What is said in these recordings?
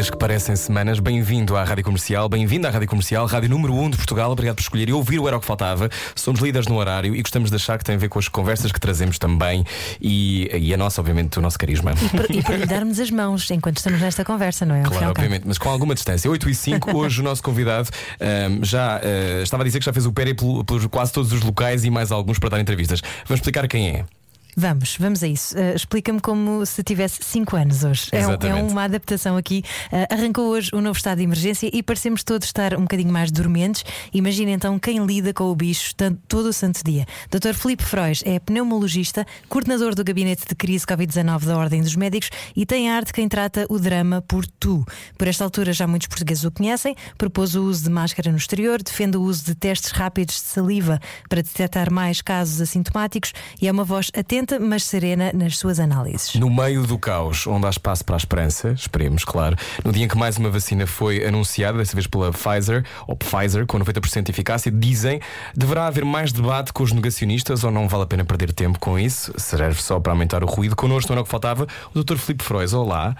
Dias que parecem semanas, bem-vindo à Rádio Comercial, bem-vindo à Rádio Comercial, Rádio número 1 de Portugal. Obrigado por escolher e ouvir o Era o que Faltava. Somos líderes no horário e gostamos de achar que tem a ver com as conversas que trazemos também e, e a nossa, obviamente, o nosso carisma. E para lhe darmos as mãos enquanto estamos nesta conversa, não é? Claro, obviamente, mas com alguma distância. 8 e 5, hoje o nosso convidado ahm, já ah, estava a dizer que já fez o périplo por quase todos os locais e mais alguns para dar entrevistas. Vamos explicar quem é. Vamos, vamos a isso. Uh, Explica-me como se tivesse 5 anos hoje. É, um- é uma adaptação aqui. Uh, arrancou hoje o novo estado de emergência e parecemos todos estar um bocadinho mais dormentes. Imagina então quem lida com o bicho tan- todo o santo dia. Dr. Filipe Frois é pneumologista, coordenador do gabinete de crise Covid-19 da Ordem dos Médicos e tem a arte quem trata o drama por tu. Por esta altura já muitos portugueses o conhecem, propôs o uso de máscara no exterior, defende o uso de testes rápidos de saliva para detectar mais casos assintomáticos e é uma voz atenta, mas serena nas suas análises. No meio do caos, onde há espaço para a esperança, esperemos, claro, no dia em que mais uma vacina foi anunciada, desta vez pela Pfizer, ou Pfizer, com 90% de eficácia, dizem deverá haver mais debate com os negacionistas ou não vale a pena perder tempo com isso? Serve só para aumentar o ruído. Connosco não era o que faltava, o Dr. Filipe Frois. Olá.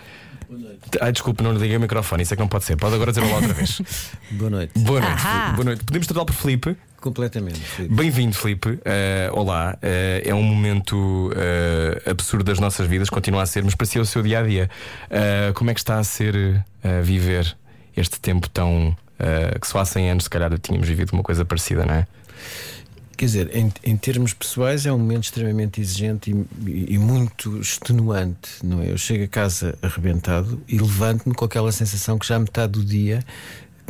Ai, desculpe, não lhe liguei o microfone, isso é que não pode ser. Pode agora dizer olá outra vez. Boa noite. Boa noite. Boa noite. Podemos tratá-lo por Filipe? Completamente. Bem-vindo, Filipe. Eh, olá. Eh, é um momento eh, absurdo das nossas vidas, continua a ser, mas parecia o seu dia a dia. Como é que está a ser viver este tempo tão. que só há 100 anos, se calhar, tínhamos vivido uma coisa parecida, não é? Quer dizer, em, em termos pessoais é um momento extremamente exigente e, e muito extenuante, não é? Eu chego a casa arrebentado e levanto-me com aquela sensação que já metade do dia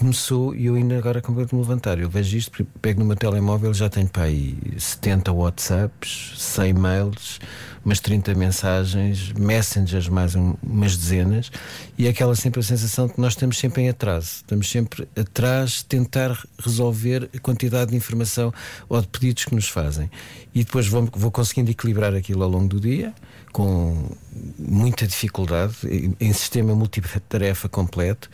começou e eu ainda agora completo me levantar. Eu vejo isto, pego no meu telemóvel já tenho para aí 70 WhatsApps, 100 mails, umas 30 mensagens, messengers mais um- umas dezenas, e é aquela sempre a sensação de que nós estamos sempre em atraso. Estamos sempre atrás de tentar resolver a quantidade de informação ou de pedidos que nos fazem. E depois vou, vou conseguindo equilibrar aquilo ao longo do dia, com muita dificuldade, em, em sistema multitarefa completo,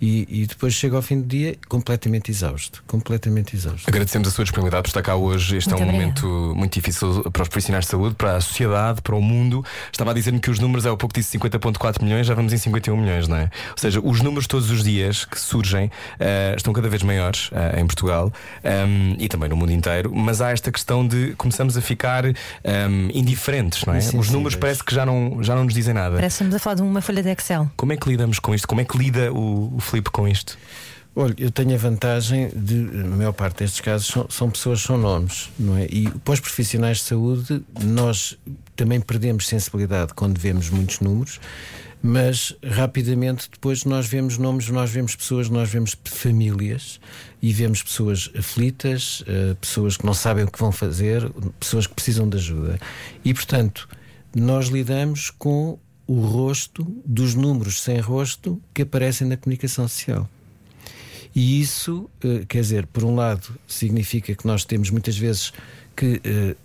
e, e depois chego ao fim do dia completamente exausto. Completamente exausto. Agradecemos a sua disponibilidade por estar cá hoje. Este Muito é um momento muito difícil para os profissionais de saúde, para a sociedade, para o mundo. Estava a dizer-me que os números, há pouco disse 50,4 milhões, já vamos em 51 milhões, não é? Ou seja, os números todos os dias que surgem eh, estão cada vez maiores eh, em Portugal ehm, e também no mundo inteiro, mas há esta questão de começamos a ficar ehm, indiferentes, não é? Os números parece que já não, já não nos dizem nada. Parece que estamos a falar de uma folha de Excel. Como é que lidamos com isto? Como é que lida o, o Filipe com isto? Olha, eu tenho a vantagem de, na maior parte destes casos, são, são pessoas, são nomes, não é? E para os profissionais de saúde, nós também perdemos sensibilidade quando vemos muitos números, mas rapidamente depois nós vemos nomes, nós vemos pessoas, nós vemos famílias e vemos pessoas aflitas, eh, pessoas que não sabem o que vão fazer, pessoas que precisam de ajuda. E portanto, nós lidamos com o rosto dos números sem rosto que aparecem na comunicação social. E isso, eh, quer dizer, por um lado, significa que nós temos muitas vezes que eh,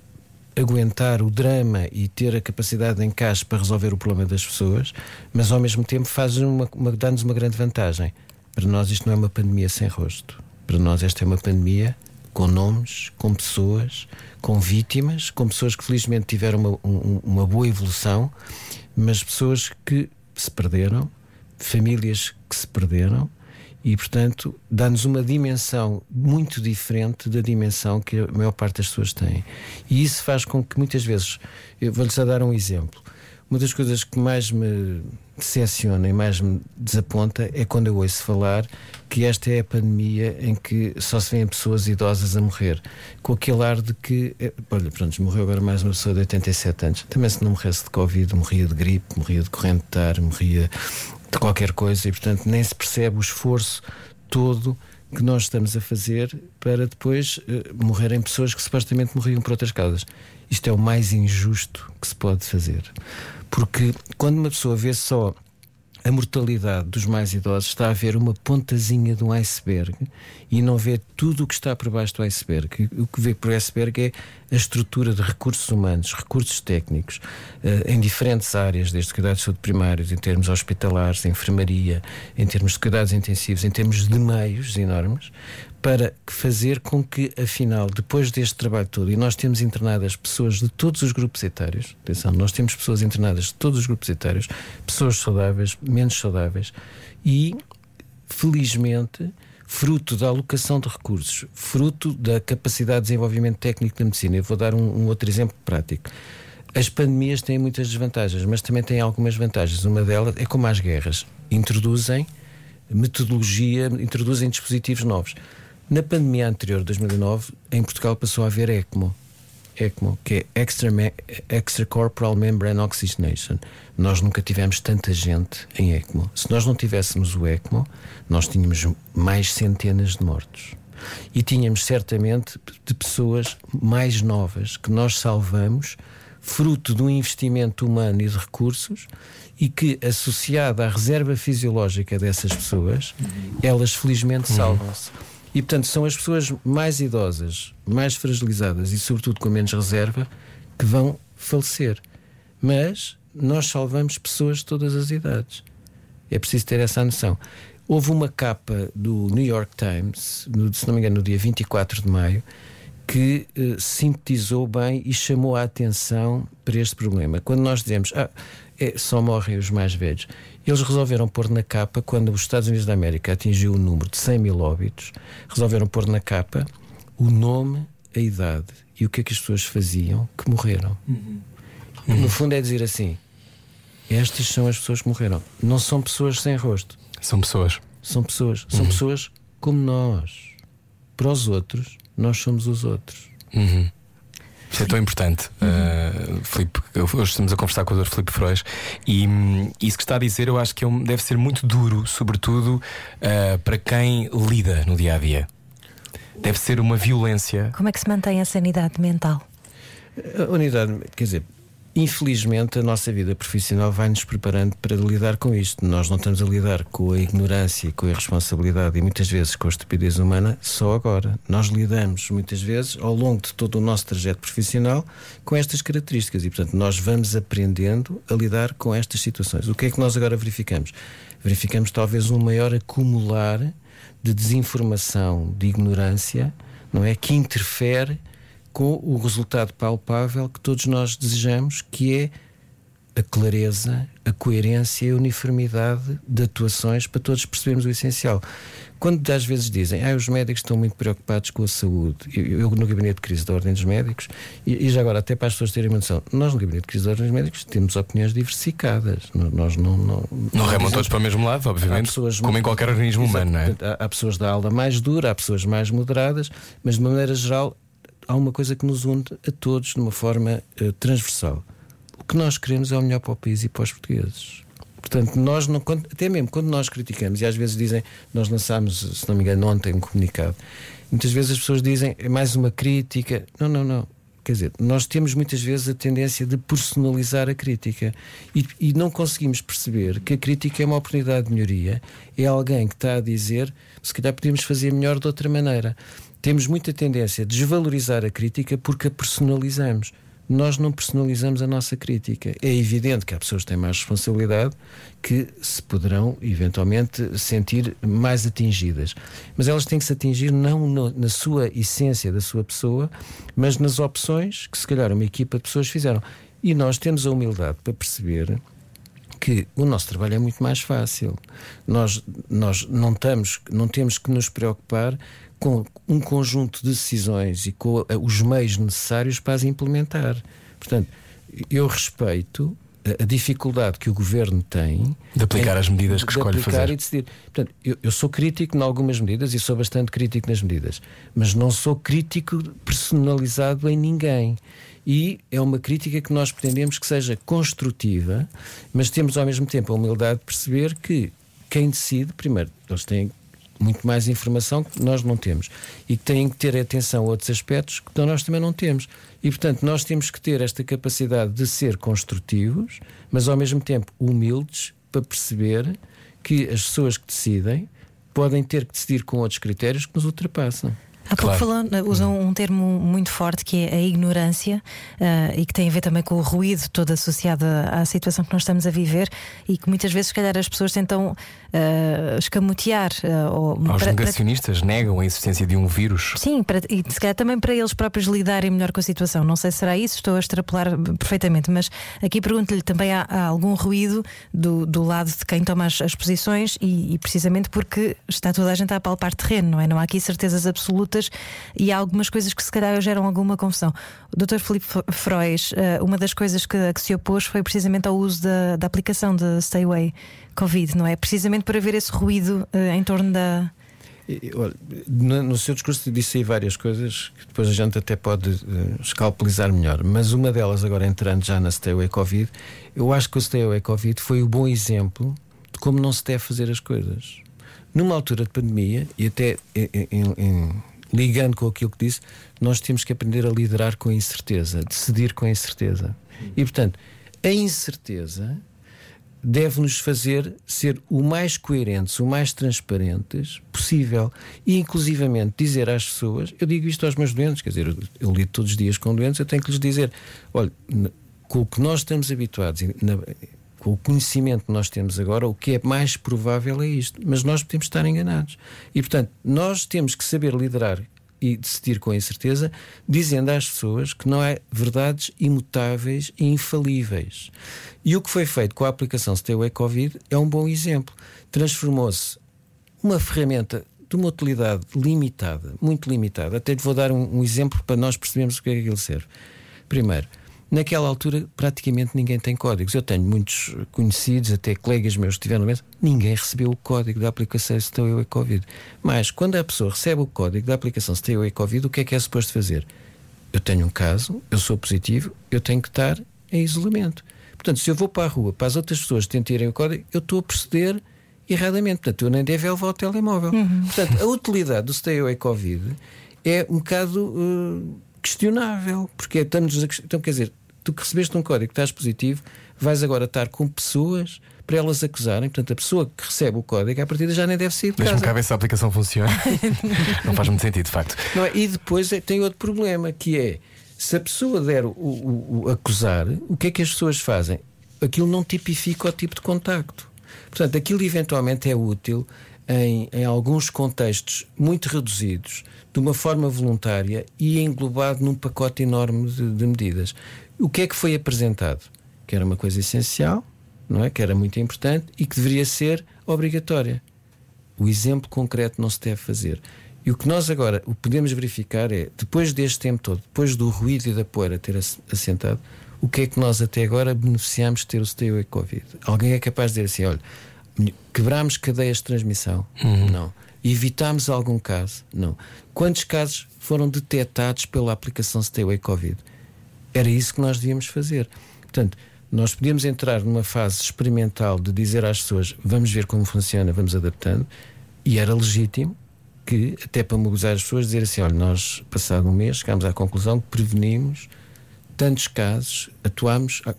aguentar o drama e ter a capacidade de encaixe para resolver o problema das pessoas, mas ao mesmo tempo uma, uma, dá-nos uma grande vantagem. Para nós, isto não é uma pandemia sem rosto. Para nós, esta é uma pandemia com nomes, com pessoas, com vítimas, com pessoas que felizmente tiveram uma, um- uma boa evolução, mas pessoas que se perderam, famílias que se perderam e, portanto, dá-nos uma dimensão muito diferente da dimensão que a maior parte das pessoas tem. E isso faz com que muitas vezes, eu vou-lhes dar um exemplo. Uma das coisas que mais me decepciona e mais me desaponta é quando eu ouço falar que esta é a pandemia em que só se vêem pessoas idosas a morrer, com aquele ar de que, eh, olha, pronto, morreu agora mais uma pessoa de 87 anos. Também se não morresse de Covid, morria de gripe, morria de corrente de ar, morria de qualquer coisa e, portanto, nem se percebe o esforço todo que nós estamos a fazer para depois eh, morrerem pessoas que supostamente morriam por outras causas. Isto é o mais injusto que se pode fazer. Porque quando uma pessoa vê só a mortalidade dos mais idosos está a ver uma pontazinha de um iceberg e não vê tudo o que está por baixo do iceberg. O que vê por iceberg é a estrutura de recursos humanos, recursos técnicos, uh, em diferentes áreas, desde cuidados de saúde primários, em termos hospitalares, enfermaria, em termos de cuidados intensivos, em termos de meios enormes, para fazer com que, afinal, depois deste trabalho todo, e nós temos internadas pessoas de todos os grupos etários, atenção, nós temos pessoas internadas de todos os grupos etários, pessoas saudáveis, menos saudáveis, e, felizmente, fruto da alocação de recursos, fruto da capacidade de desenvolvimento técnico da medicina. Eu vou dar um, um outro exemplo prático. As pandemias têm muitas desvantagens, mas também têm algumas vantagens. Uma delas é como as guerras. Introduzem metodologia, introduzem dispositivos novos. Na pandemia anterior, 2009, em Portugal passou a haver ECMO. ECMO, que é Extra Extracorporal Membrane Oxygenation. Nós nunca tivemos tanta gente em ECMO. Se nós não tivéssemos o ECMO, nós tínhamos mais centenas de mortos. E tínhamos certamente de pessoas mais novas que nós salvamos, fruto do investimento humano e de recursos, e que, associada à reserva fisiológica dessas pessoas, elas felizmente salvam-se. E, portanto, são as pessoas mais idosas, mais fragilizadas e, sobretudo, com menos reserva, que vão falecer. Mas nós salvamos pessoas de todas as idades. É preciso ter essa noção. Houve uma capa do New York Times, no, se não me engano, no dia 24 de maio, que eh, sintetizou bem e chamou a atenção para este problema. Quando nós dizemos, ah, é, só morrem os mais velhos. Eles resolveram pôr na capa, quando os Estados Unidos da América atingiu o número de 100 mil óbitos, resolveram pôr na capa o nome, a idade e o que é que as pessoas faziam que morreram. Uhum. No fundo, é dizer assim: estas são as pessoas que morreram. Não são pessoas sem rosto. São pessoas. São pessoas. São uhum. pessoas como nós. Para os outros, nós somos os outros. Uhum. Isso é tão importante, uhum. uh, Filipe. Hoje estamos a conversar com o Dr. Filipe Frois e um, isso que está a dizer eu acho que é um, deve ser muito duro, sobretudo uh, para quem lida no dia a dia. Deve ser uma violência. Como é que se mantém a sanidade mental? A unidade, quer dizer, Infelizmente, a nossa vida profissional vai nos preparando para lidar com isto. Nós não estamos a lidar com a ignorância, com a irresponsabilidade e muitas vezes com a estupidez humana só agora. Nós lidamos muitas vezes ao longo de todo o nosso trajeto profissional com estas características e, portanto, nós vamos aprendendo a lidar com estas situações. O que é que nós agora verificamos? Verificamos talvez um maior acumular de desinformação, de ignorância, não é? Que interfere com o resultado palpável que todos nós desejamos, que é a clareza, a coerência e a uniformidade de atuações para todos percebermos o essencial. Quando às vezes dizem ah, os médicos estão muito preocupados com a saúde, eu, eu no gabinete de crise da Ordem dos Médicos, e, e, já agora, até para as pessoas terem uma noção, nós no gabinete de crise da Ordem dos Médicos temos opiniões diversificadas. Nós não. Não, não remam todos para o mesmo lado, obviamente, pessoas, como em qualquer organismo humano, não é? Há, há pessoas da aula mais dura, há pessoas mais moderadas, mas de maneira geral há uma coisa que nos une a todos de uma forma uh, transversal. O que nós queremos é o melhor para o país e para os portugueses. Portanto, nós não, até mesmo quando nós criticamos, e às vezes dizem, nós lançámos, se não me engano, ontem um comunicado, muitas vezes as pessoas dizem, é mais uma crítica. Não, não, não. Quer dizer, nós temos muitas vezes a tendência de personalizar a crítica e, e, não conseguimos perceber que a crítica é uma oportunidade de melhoria. É alguém que está a dizer se calhar podemos fazer melhor de outra maneira temos muita tendência a desvalorizar a crítica porque a personalizamos. Nós não personalizamos a nossa crítica. É evidente que há pessoas que têm mais responsabilidade que se poderão eventualmente sentir mais atingidas. Mas elas têm que se atingir não no, na sua essência da sua pessoa, mas nas opções que se calhar uma equipa de pessoas fizeram. E nós temos a humildade para perceber que o nosso trabalho é muito mais fácil. Nós, nós não, estamos, não temos que nos preocupar com um conjunto de decisões e com os meios necessários para as implementar. Portanto, eu respeito a dificuldade que o governo tem de aplicar as medidas que de escolhe fazer. E decidir. Portanto, eu, eu, sou crítico em algumas medidas e sou bastante crítico nas medidas, mas não sou crítico personalizado em ninguém. E é uma crítica que nós pretendemos que seja construtiva, mas temos ao mesmo tempo a humildade de perceber que quem decide, primeiro, eles têm muito mais informação que nós não temos e que têm que ter atenção a outros aspectos que nós também não temos. E, portanto, nós temos que ter esta capacidade de ser construtivos, mas ao mesmo tempo humildes para perceber que as pessoas que decidem podem ter que decidir com outros critérios que nos ultrapassam. Há pouco Claro. falou, usam um termo muito forte que é a ignorância ah, e que tem a ver também com o ruído todo associado à situação que nós estamos a viver e que muitas vezes, se calhar, as pessoas tentam ah, escamotear ah, ou Os para- para- negacionistas negam a existência de um vírus. Sim, para, e se calhar também para eles próprios lidarem melhor com a situação. Não sei se será isso, estou a extrapolar perfeitamente, mas aqui pergunto-lhe também há, há algum ruído do, do lado de quem toma as, as posições e, e precisamente porque está toda a gente a palpar terreno, não é? Não há aqui certezas absolutas e há algumas coisas que se calhar geram alguma confusão. O Dr. Filipe Frois, eh, uma das coisas que, que se opôs foi precisamente ao uso da, da aplicação de Stay Away Covid, não é? Precisamente para ver esse ruído eh, em torno da. No, seu discurso disse aí várias coisas que depois a gente até pode eh, escalpelizar melhor, mas uma delas, agora entrando já na Stay Away Covid, eu acho que o Stay Away Covid foi o bom exemplo de como não se deve fazer as coisas. Numa altura de pandemia, e até em- em- ligando com aquilo que disse, nós temos que aprender a liderar com a incerteza, decidir com a incerteza. E portanto, a incerteza deve-nos fazer ser o mais coerentes, o mais transparentes possível. E, inclusivamente, dizer às pessoas: eu digo isto aos meus doentes, quer dizer, eu, lido todos os dias com doentes, eu tenho que lhes dizer: olha, com o que nós estamos habituados, com o conhecimento que nós temos agora, o que é mais provável é isto. Mas nós podemos estar enganados. E, portanto, nós temos que saber liderar e decidir com incerteza, dizendo às pessoas que não há verdades imutáveis e infalíveis. E o que foi feito com a aplicação Stay Covid é um bom exemplo. Transformou-se uma ferramenta de uma utilidade limitada, muito limitada. Até lhe vou dar um, um exemplo para nós percebermos o que é que aquilo serve. Primeiro, naquela altura praticamente ninguém tem códigos. Eu tenho muitos conhecidos, até colegas meus que estiveram no mesmo, ninguém recebeu o código da aplicação Stay Away Covid. Mas quando a pessoa recebe o código da aplicação Stay Away Covid, o que é que é suposto fazer? Eu tenho um caso, eu sou positivo, eu tenho que estar em isolamento. Portanto, se eu vou para a rua para as outras pessoas tentarem o código, eu estou a proceder erradamente. Portanto, eu nem devo levar ao telemóvel. Portanto, a utilidade do Stay Away Covid é um bocado eh, questionável, porque estamos a, quest- então, quer dizer, tu que recebeste um código, estás positivo, vais agora estar com pessoas para elas acusarem. Portanto, a pessoa que recebe o código, à partida já nem deve sair de Deixa-me cá ver se a aplicação funciona. não faz muito sentido, de facto. É? E depois é- tem outro problema que é se a pessoa der o, o- o acusar, o que é que as pessoas fazem? Aquilo não tipifica o tipo de contacto. Portanto, aquilo eventualmente é útil em, em alguns contextos muito reduzidos, de uma forma voluntária e englobado num pacote enorme de, de medidas. O que é que foi apresentado? Que era uma coisa essencial, não é? Que era muito importante e que deveria ser obrigatória. O exemplo concreto não se deve fazer. E o que nós agora o podemos verificar é, depois deste tempo todo, depois do ruído e da poeira ter ass- assentado, o que é que nós até agora beneficiamos de ter o Stay Away Covid? Alguém é capaz de dizer assim: olha, quebrámos cadeias de transmissão? Não. Evitámos algum caso? Não. Quantos casos foram detectados pela aplicação Stay Away Covid? Era isso que nós devíamos fazer. Portanto, nós podíamos entrar numa fase experimental de dizer às pessoas vamos ver como funciona, vamos adaptando, e era legítimo que, até para mobilizar as pessoas, dizer assim: olha, nós, passado um mês, chegámos à conclusão que prevenimos tantos casos, atuámos, ah,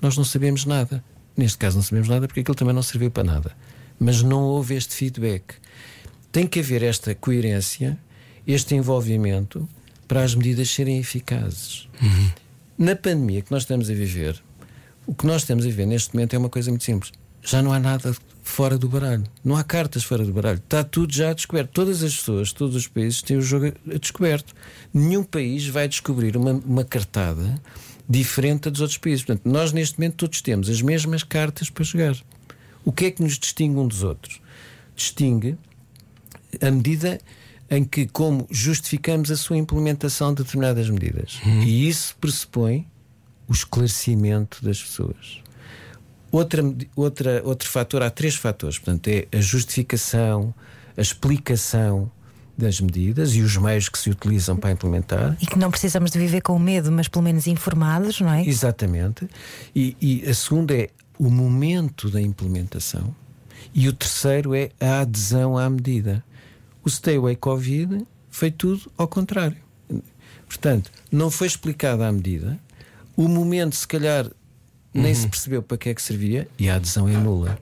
nós não sabemos nada. Neste caso, não sabemos nada porque aquilo também não serviu para nada. Mas não houve este feedback. Tem que haver esta coerência, este envolvimento para as medidas serem eficazes. Na pandemia que nós estamos a viver, o que nós estamos a viver neste momento é uma coisa muito simples. Já não há nada fora do baralho. Não há cartas fora do baralho. Está tudo já descoberto. Todas as pessoas, todos os países têm o jogo descoberto. Nenhum país vai descobrir uma, uma cartada diferente dos outros países. Portanto, nós neste momento todos temos as mesmas cartas para jogar. O que é que nos distingue um dos outros? Distingue a medida em que, como justificamos a sua implementação de determinadas medidas. E isso pressupõe o esclarecimento das pessoas. Outra, outra, outro fator, há três fatores. Portanto, é a justificação, a explicação das medidas e os meios que se utilizam para implementar. E que não precisamos de viver com medo, mas pelo menos informados, não é? Exatamente. E, e a segunda é o momento da implementação. E o terceiro é a adesão à medida. O Stay Away Covid foi tudo ao contrário. Portanto, não foi explicada a medida. O momento, se calhar, nem se percebeu para que é que servia e a adesão é nula.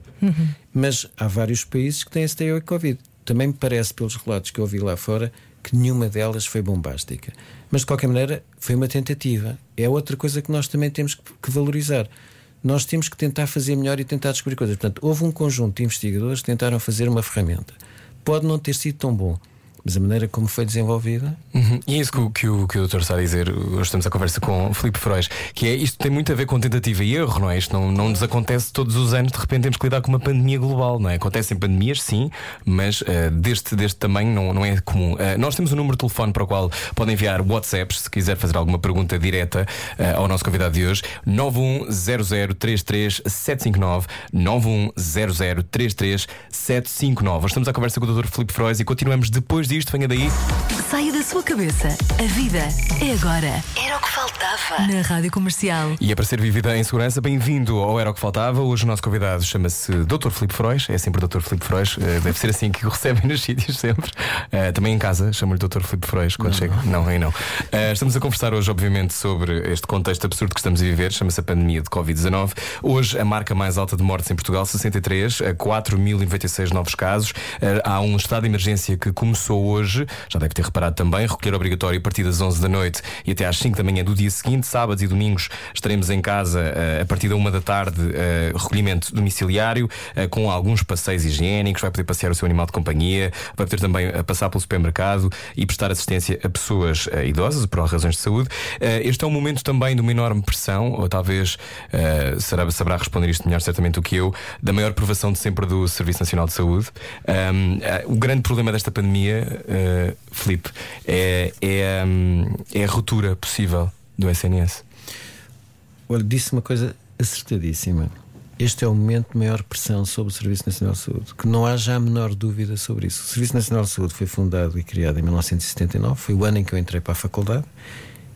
Mas há vários países que têm esse TO Covid. Também me parece, pelos relatos que eu ouvi lá fora, que nenhuma delas foi bombástica. Mas de qualquer maneira, foi uma tentativa. É outra coisa que nós também temos que, valorizar. Nós temos que tentar fazer melhor e tentar descobrir coisas. Portanto, houve um conjunto de investigadores que tentaram fazer uma ferramenta. Pode não ter sido tão bom, mas a maneira como foi desenvolvida. Uhum. E é isso que, o- que o, que o doutor está a dizer. Hoje estamos a conversa com Filipe Frois, que é isto tem muito a ver com tentativa e erro, não é? Isto não, não nos acontece todos os anos, de repente temos que lidar com uma pandemia global, não é? Acontecem pandemias, sim, mas eh, deste, deste tamanho não, não é comum. Eh, nós temos um número de telefone para o qual podem enviar WhatsApps se quiser fazer alguma pergunta direta eh, ao nosso convidado de hoje: 910033759 910033759. Hoje estamos à conversa com o Dr. Filipe Frois e continuamos depois disto. Venha daí. Saia da sua cabeça. A vida é agora. Era o que faltava. Na Rádio Comercial. E é para ser vivida em segurança, bem-vindo ao Era o que Faltava. Hoje o nosso convidado chama-se Dr. Filipe Frois, é sempre Dr. Filipe Frois, eh, deve ser assim que o recebem nos sítios sempre. Eh, também em casa, chamo-lhe Dr. Filipe Frois quando chega. Não, aí não. Eh, estamos a conversar hoje, obviamente, sobre este contexto absurdo que estamos a viver, chama-se a pandemia de Covid-19. Hoje, a marca mais alta de mortes em Portugal, 63, a 4.096 novos casos. Há um estado de emergência que começou hoje, já deve ter reparado também, recolher obrigatório a partir das 11 da noite e até às 5 da manhã do dia seguinte, sábados e domingos, estaremos em casa eh, a partir da 1 da tarde, eh, recolhimento domiciliário, eh, com alguns passeios higiênicos, vai poder passear o seu animal de companhia, vai poder também passar pelo supermercado e prestar assistência a pessoas idosas por razões de saúde. Este é um momento também de uma enorme pressão, ou talvez saberá responder isto melhor certamente do que eu, da maior provação de sempre do Serviço Nacional de Saúde. Eh, o grande problema desta pandemia, eh, Filipe, é, é, hum, é a ruptura possível do SNS. Olha, disse uma coisa acertadíssima. Este é o momento de maior pressão sobre o Serviço Nacional de Saúde. Que não há já a menor dúvida sobre isso. O Serviço Nacional de Saúde foi fundado e criado em 1979, foi o ano em que eu entrei para a faculdade,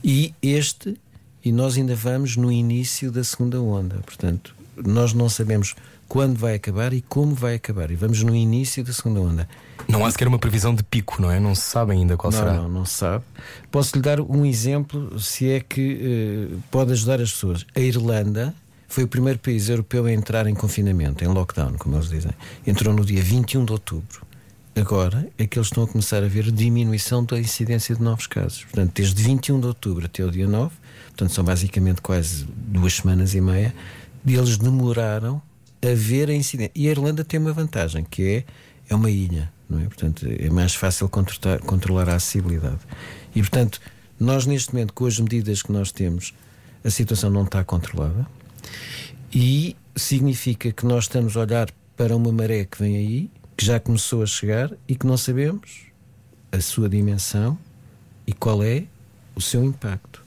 e este, e nós ainda vamos no início da segunda onda. Portanto, nós não sabemos quando vai acabar e como vai acabar, e vamos no início da segunda onda. Não há sequer uma previsão de pico, não é? Não se sabe ainda qual Não, será. não, não se sabe. Posso lhe dar um exemplo, se é que eh, pode ajudar as pessoas. A Irlanda foi o primeiro país europeu a entrar em confinamento, em lockdown, como eles dizem. Entrou no dia 21 de outubro. Agora é que eles estão a começar a ver diminuição da incidência de novos casos. Portanto, desde 21 de outubro até o dia 9, portanto, são basicamente quase duas semanas e meia, eles demoraram a ver a incidência. E a Irlanda tem uma vantagem, que é, é uma ilha, não é? Portanto, é mais fácil controlar, controlar a acessibilidade. E, portanto, nós neste momento, com as medidas que nós temos, a situação não está controlada e significa que nós estamos a olhar para uma maré que vem aí, que já começou a chegar e que não sabemos a sua dimensão e qual é o seu impacto.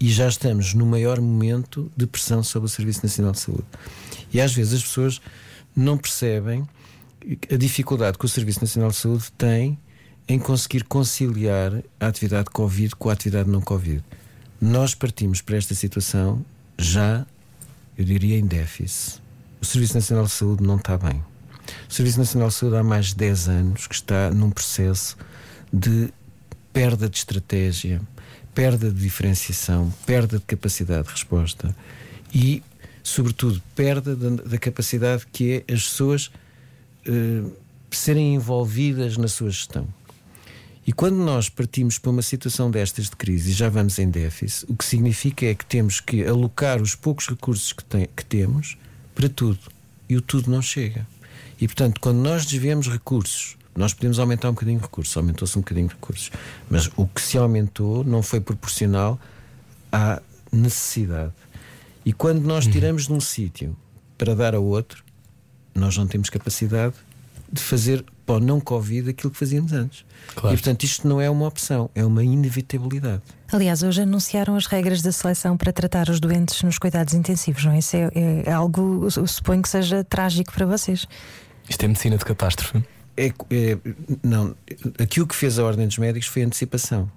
E já estamos no maior momento de pressão sobre o Serviço Nacional de Saúde. E às vezes as pessoas não percebem a dificuldade que o Serviço Nacional de Saúde tem em conseguir conciliar a atividade Covid com a atividade não Covid. Nós partimos para esta situação já, eu diria, em déficit. O Serviço Nacional de Saúde não está bem. O Serviço Nacional de Saúde há mais de 10 anos que está num processo de perda de estratégia, perda de diferenciação, perda de capacidade de resposta e, sobretudo, perda da, da capacidade que é as pessoas eh, serem envolvidas na sua gestão. E quando nós partimos para uma situação destas de crise e já vamos em déficit, o que significa é que temos que alocar os poucos recursos que, tem- que temos para tudo. E o tudo não chega. E portanto, quando nós desviamos recursos, nós podemos aumentar um bocadinho de recursos, aumentou-se um bocadinho de recursos, mas o que se aumentou não foi proporcional à necessidade. E quando nós tiramos de um sítio para dar a outro, nós não temos capacidade de fazer para o não Covid aquilo que fazíamos antes. Claro. E portanto, isto não é uma opção, é uma inevitabilidade. Aliás, hoje anunciaram as regras da seleção para tratar os doentes nos cuidados intensivos, não é? Isso é, é algo, eu suponho que seja trágico para vocês. Isto é medicina de catástrofe. É, é- não, aquilo que fez a Ordem dos Médicos foi antecipação.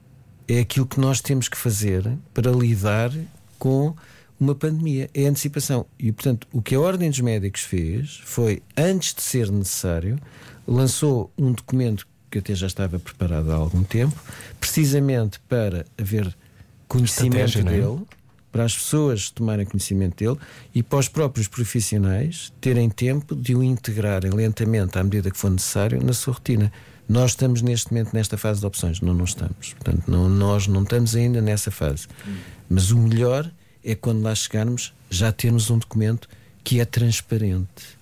É aquilo que nós temos que fazer para lidar com uma pandemia. É antecipação. E, portanto, o que a Ordem dos Médicos fez foi, antes de ser necessário, lançou um documento que até já estava preparado há algum tempo, precisamente para haver conhecimento é? dele para as pessoas tomarem conhecimento dele e para os próprios profissionais terem tempo de o integrarem lentamente à medida que for necessário na sua rotina. Nós estamos neste momento nesta fase de opções, não, não estamos. Portanto, não, nós não estamos ainda nessa fase. Mas o melhor é quando lá chegarmos já termos um documento que é transparente,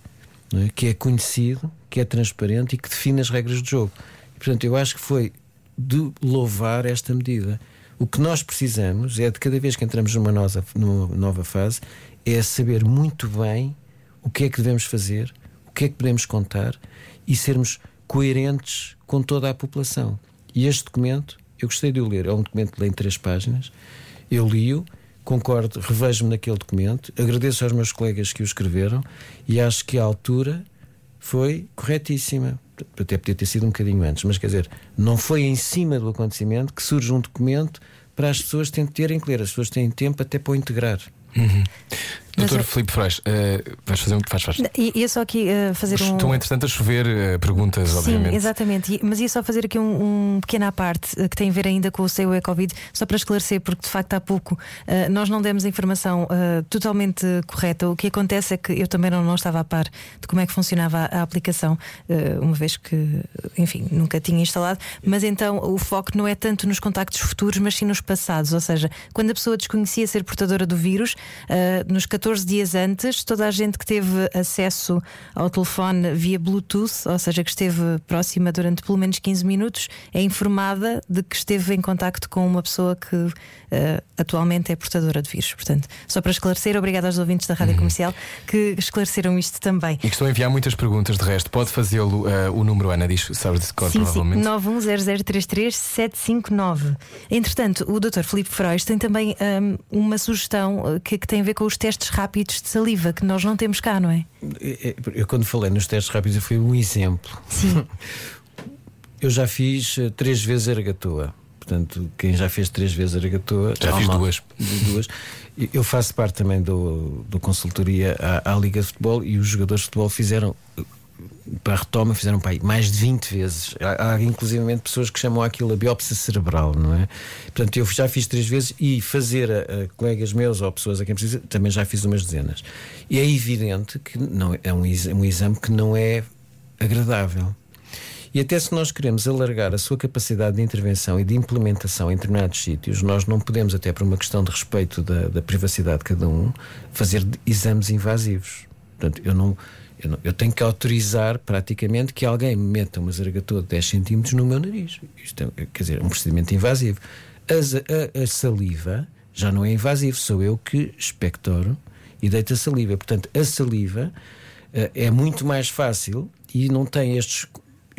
é? que é conhecido, que é transparente e que define as regras do jogo. E, portanto, eu acho que foi de louvar esta medida. O que nós precisamos é de cada vez que entramos numa nova, numa nova fase, é saber muito bem o que é que devemos fazer, o que é que podemos contar e sermos coerentes com toda a população. E este documento, eu gostei de o ler, é um documento que lê em três páginas, eu li-o, concordo, revejo-me naquele documento, agradeço aos meus colegas que o escreveram e acho que a altura foi corretíssima até podia ter sido um bocadinho antes, mas quer dizer, não foi em cima do acontecimento que surge um documento para as pessoas terem que ler. As pessoas têm tempo até para o integrar. Uhum. Doutor Filipe Freire, uh, vais fazer um. Faz, faz. E ia só aqui uh, fazer um. Estão, entretanto, a chover uh, perguntas, Sim, obviamente. Exatamente, mas ia só fazer aqui um, um pequena parte que tem a ver ainda com o seu e-Covid, só para esclarecer, porque de facto há pouco nós não demos a informação totalmente correta. O que acontece é que eu também não, não estava a par de como é que funcionava a, a aplicação, uma vez que, enfim, nunca tinha instalado. Mas então o foco não é tanto nos contactos futuros, mas sim nos passados. Ou seja, quando a pessoa desconhecia ser portadora do vírus, nos 14 14 dias antes, toda a gente que teve acesso ao telefone via Bluetooth, ou seja, que esteve próxima durante pelo menos 15 minutos, é informada de que esteve em contacto com uma pessoa que uh, atualmente é portadora de vírus. Portanto, só para esclarecer, obrigado aos ouvintes da Rádio uhum. Comercial que esclareceram isto também. E que estão a enviar muitas perguntas, de resto, pode fazê-lo uh, o número, Ana, diz, sabes de cor, sim, provavelmente. Sim, 910033759. Entretanto, o Dr. Filipe Freud tem também um, uma sugestão eh, que, que tem a ver com os testes rápidos de saliva que nós não temos cá, não é? Eu, quando falei nos testes rápidos, eu fui um exemplo. Sim. Eu já fiz eh, três vezes a regatoa. Portanto, quem já fez três vezes a regatoa. Já fiz duas. duas. Eu faço parte também do, do consultoria à, à Liga de Futebol e os jogadores de futebol fizeram para a retoma fizeram para aí, mais de 20 vezes. Há, há inclusivamente pessoas que chamam aquilo a biópsia cerebral, não é? Portanto, eu já fiz três vezes e fazer a, a colegas meus ou pessoas a quem precisa também já fiz umas dezenas. E é evidente que não, é um, um exame que não é agradável. E até se nós queremos alargar a sua capacidade de intervenção e de implementação em determinados sítios, nós não podemos, até por uma questão de respeito da, da privacidade de cada um, fazer exames invasivos. Portanto, eu não eu, não, eu, tenho que autorizar praticamente que alguém me meta uma zaragatua de 10 centímetros no meu nariz. Isto é, quer dizer, um procedimento invasivo. A, a, saliva já não é invasivo, sou eu que expectoro e deito a saliva. Portanto, a saliva uh, é muito mais fácil e não tem estes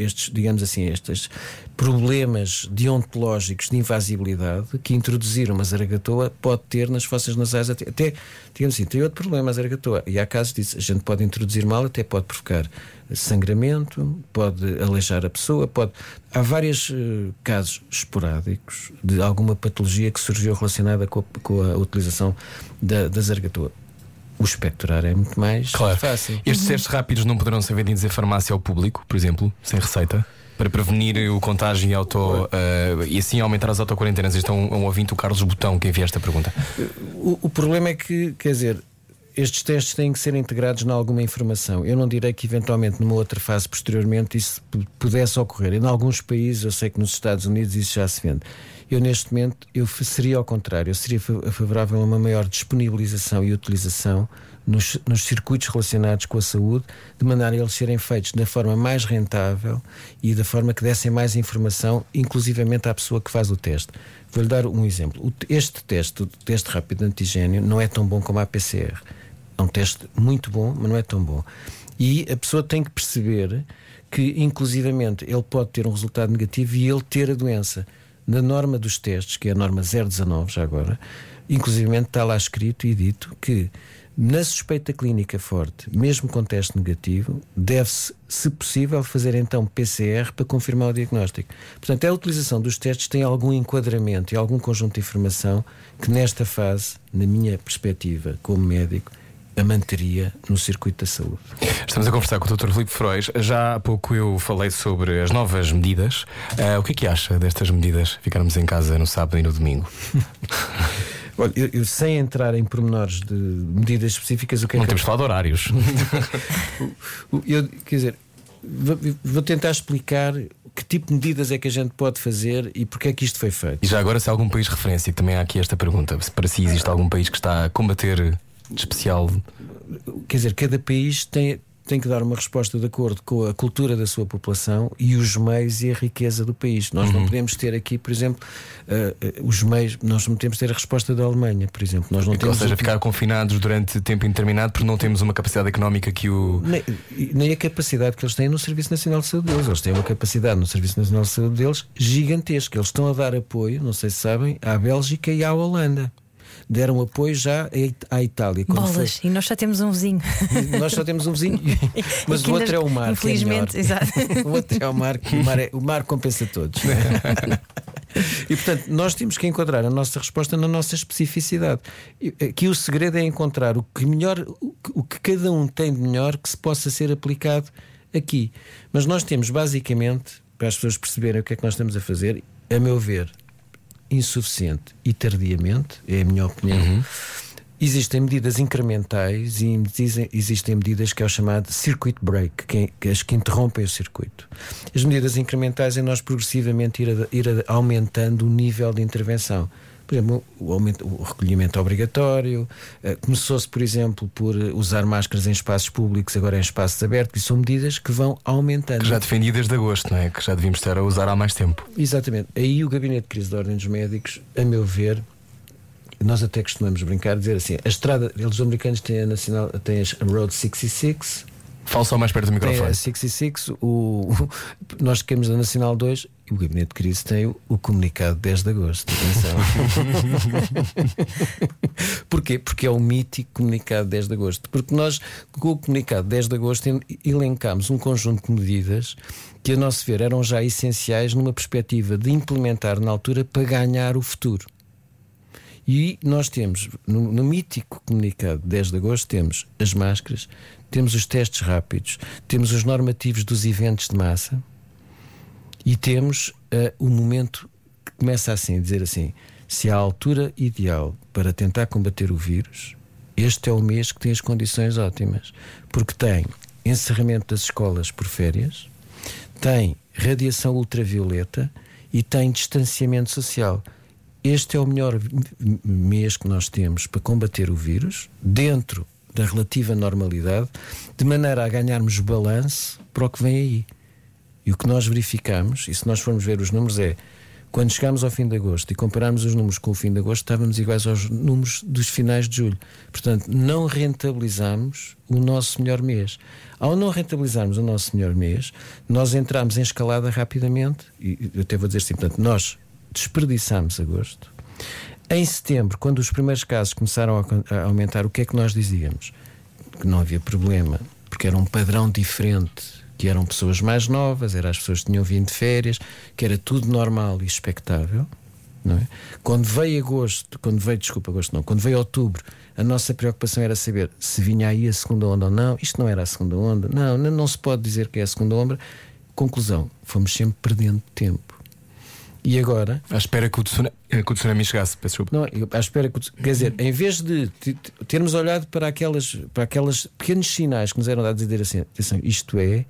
estes, digamos assim, estes problemas deontológicos de invasibilidade que introduzir uma zaragatoa pode ter nas fossas nasais. Até, até digamos assim, tem outro problema a zaragatoa. E há casos disso. A gente pode introduzir mal, até pode provocar sangramento, pode aleijar a pessoa, pode. Há vários uh, casos esporádicos de alguma patologia que surgiu relacionada com a, com a utilização da, da zaragatoa o espectrar é muito mais claro. fácil. Estes uhum. testes rápidos não poderão ser vendidos em farmácia ao público, por exemplo, sem receita? Para prevenir o contágio e, auto, uh, e assim aumentar as autoquarentenas. Isto é um, um ouvinte, o Carlos Botão, que envia esta pergunta. O, o problema é que, quer dizer, estes testes têm que ser integrados em alguma informação. Eu não direi que eventualmente numa outra fase posteriormente isso pudesse ocorrer. Em alguns países, eu sei que nos Estados Unidos isso já se vende. Eu neste momento eu seria ao contrário, eu seria favorável a uma maior disponibilização e utilização nos, nos, circuitos relacionados com a saúde, de maneira a eles serem feitos da forma mais rentável e da forma que dessem mais informação, inclusivamente à pessoa que faz o teste. Vou-lhe dar um exemplo. Este teste, o teste rápido de antigênio, não é tão bom como a PCR. É um teste muito bom, mas não é tão bom. E a pessoa tem que perceber que, inclusivamente, ele pode ter um resultado negativo e ele ter a doença. Na norma dos testes, que é a norma 019 já agora, inclusivamente está lá escrito e dito que na suspeita clínica forte, mesmo com teste negativo, deve-se, se possível, fazer então PCR para confirmar o diagnóstico. Portanto, a utilização dos testes tem algum enquadramento e algum conjunto de informação que, nesta fase, na minha perspectiva como médico, a manteria no circuito da saúde. Estamos a conversar com o Dr. Filipe Frois. Já há pouco eu falei sobre as novas medidas. Uh, o que é que acha destas medidas? Ficarmos em casa no sábado e no domingo? Olha, eu, eu, sem entrar em pormenores de medidas específicas, o que é Não que temos eu... falado de horários. eu, quer dizer, vou, tentar explicar que tipo de medidas é que a gente pode fazer e porque é que isto foi feito. E já agora, se há algum país referência, também há aqui esta pergunta: se para si existe algum país que está a combater especial. Quer dizer, cada país tem, tem que dar uma resposta de acordo com a cultura da sua população e os meios e a riqueza do país. Nós uhum. não podemos ter aqui, por exemplo, uh, uh, os meios, nós não podemos ter a resposta da Alemanha, por exemplo. Nós não temos Ou seja, ficar confinados durante tempo indeterminado porque não temos uma capacidade económica que o. Nem, nem, a capacidade que eles têm no Serviço Nacional de Saúde deles. Eles têm uma capacidade no Serviço Nacional de Saúde deles gigantesca. Eles estão a dar apoio, não sei se sabem, à Bélgica e à Holanda deram apoio já à Itália. Bolas, foi... e nós só temos um vizinho. Nós só temos um vizinho, mas o outro é o mar. É Infelizmente, é exato. o outro é o mar, que o mar, é, o mar compensa todos. E portanto, nós temos que enquadrar a nossa resposta na nossa especificidade. Aqui o segredo é encontrar o que melhor, o que cada um tem de melhor que se possa ser aplicado aqui. Mas nós temos basicamente, para as pessoas perceberem o que é que nós estamos a fazer, a meu ver, insuficiente e tardiamente, é a minha opinião. Uhum. Existem medidas incrementais e existem medidas que é o chamado circuit break, que, é, que as que interrompem o circuito. As medidas incrementais é nós progressivamente ir, a, ir a, aumentando o nível de intervenção. Por exemplo, o, aumento, o recolhimento obrigatório. Uh, Começou-se, por exemplo, por usar máscaras em espaços públicos, agora em espaços abertos, e são medidas que vão aumentando. Que já defendidas de agosto, não é? Que já devíamos estar a usar há mais tempo. Exatamente. Aí o Gabinete de Crise da Ordem dos Médicos, a meu ver, nós até costumamos brincar, dizer assim: a estrada, eles os americanos têm a, nacional, têm a Road 66. Fala só mais perto do microfone. Tem a 66, o, nós queremos a Nacional 2 o Gabinete de Crise tem o, o comunicado 10 de agosto. Atenção. Porquê? Porque é o mítico comunicado 10 de agosto. Porque nós, com o comunicado 10 de agosto, elencámos um conjunto de medidas que, a nosso ver, eram já essenciais numa perspectiva de implementar na altura para ganhar o futuro. E nós temos, no, no, mítico comunicado 10 de agosto, temos as máscaras, temos os testes rápidos, temos os normativos dos eventos de massa, e temos uh, o momento que começa assim, a dizer assim: se a altura ideal para tentar combater o vírus, este é o mês que tem as condições ótimas, porque tem encerramento das escolas por férias, tem radiação ultravioleta e tem distanciamento social. Este é o melhor mês que nós temos para combater o vírus, dentro da relativa normalidade, de maneira a ganharmos balanço para o que vem aí. E o que nós verificamos, e se nós formos ver os números, é quando chegamos ao fim de agosto e compararmos os números com o fim de agosto, estávamos iguais aos números dos finais de julho. Portanto, não rentabilizamos o nosso melhor mês. Ao não rentabilizarmos o nosso melhor mês, nós entramos em escalada rapidamente, e eu até vou dizer assim, portanto, nós desperdiçamos agosto. Em setembro, quando os primeiros casos começaram a aumentar, o que é que nós dizíamos? Que não havia problema, porque era um padrão diferente que eram pessoas mais novas, eram as pessoas que tinham vindo de férias, que era tudo normal e expectável. É? Quando veio agosto, quando veio, desculpa, agosto não, quando veio outubro, a nossa preocupação era saber se vinha aí a segunda onda ou não. Isto não era a segunda onda, não, não, não se pode dizer que é a segunda onda. Conclusão: fomos sempre perdendo tempo. E agora. À espera que o tsunami, eh, que o tsunami chegasse, peço desculpa. Não, à espera que. Quer dizer, em vez de termos olhado para aquelas, para aquelas pequenos sinais que nos eram dados a dizer assim, atenção, isto é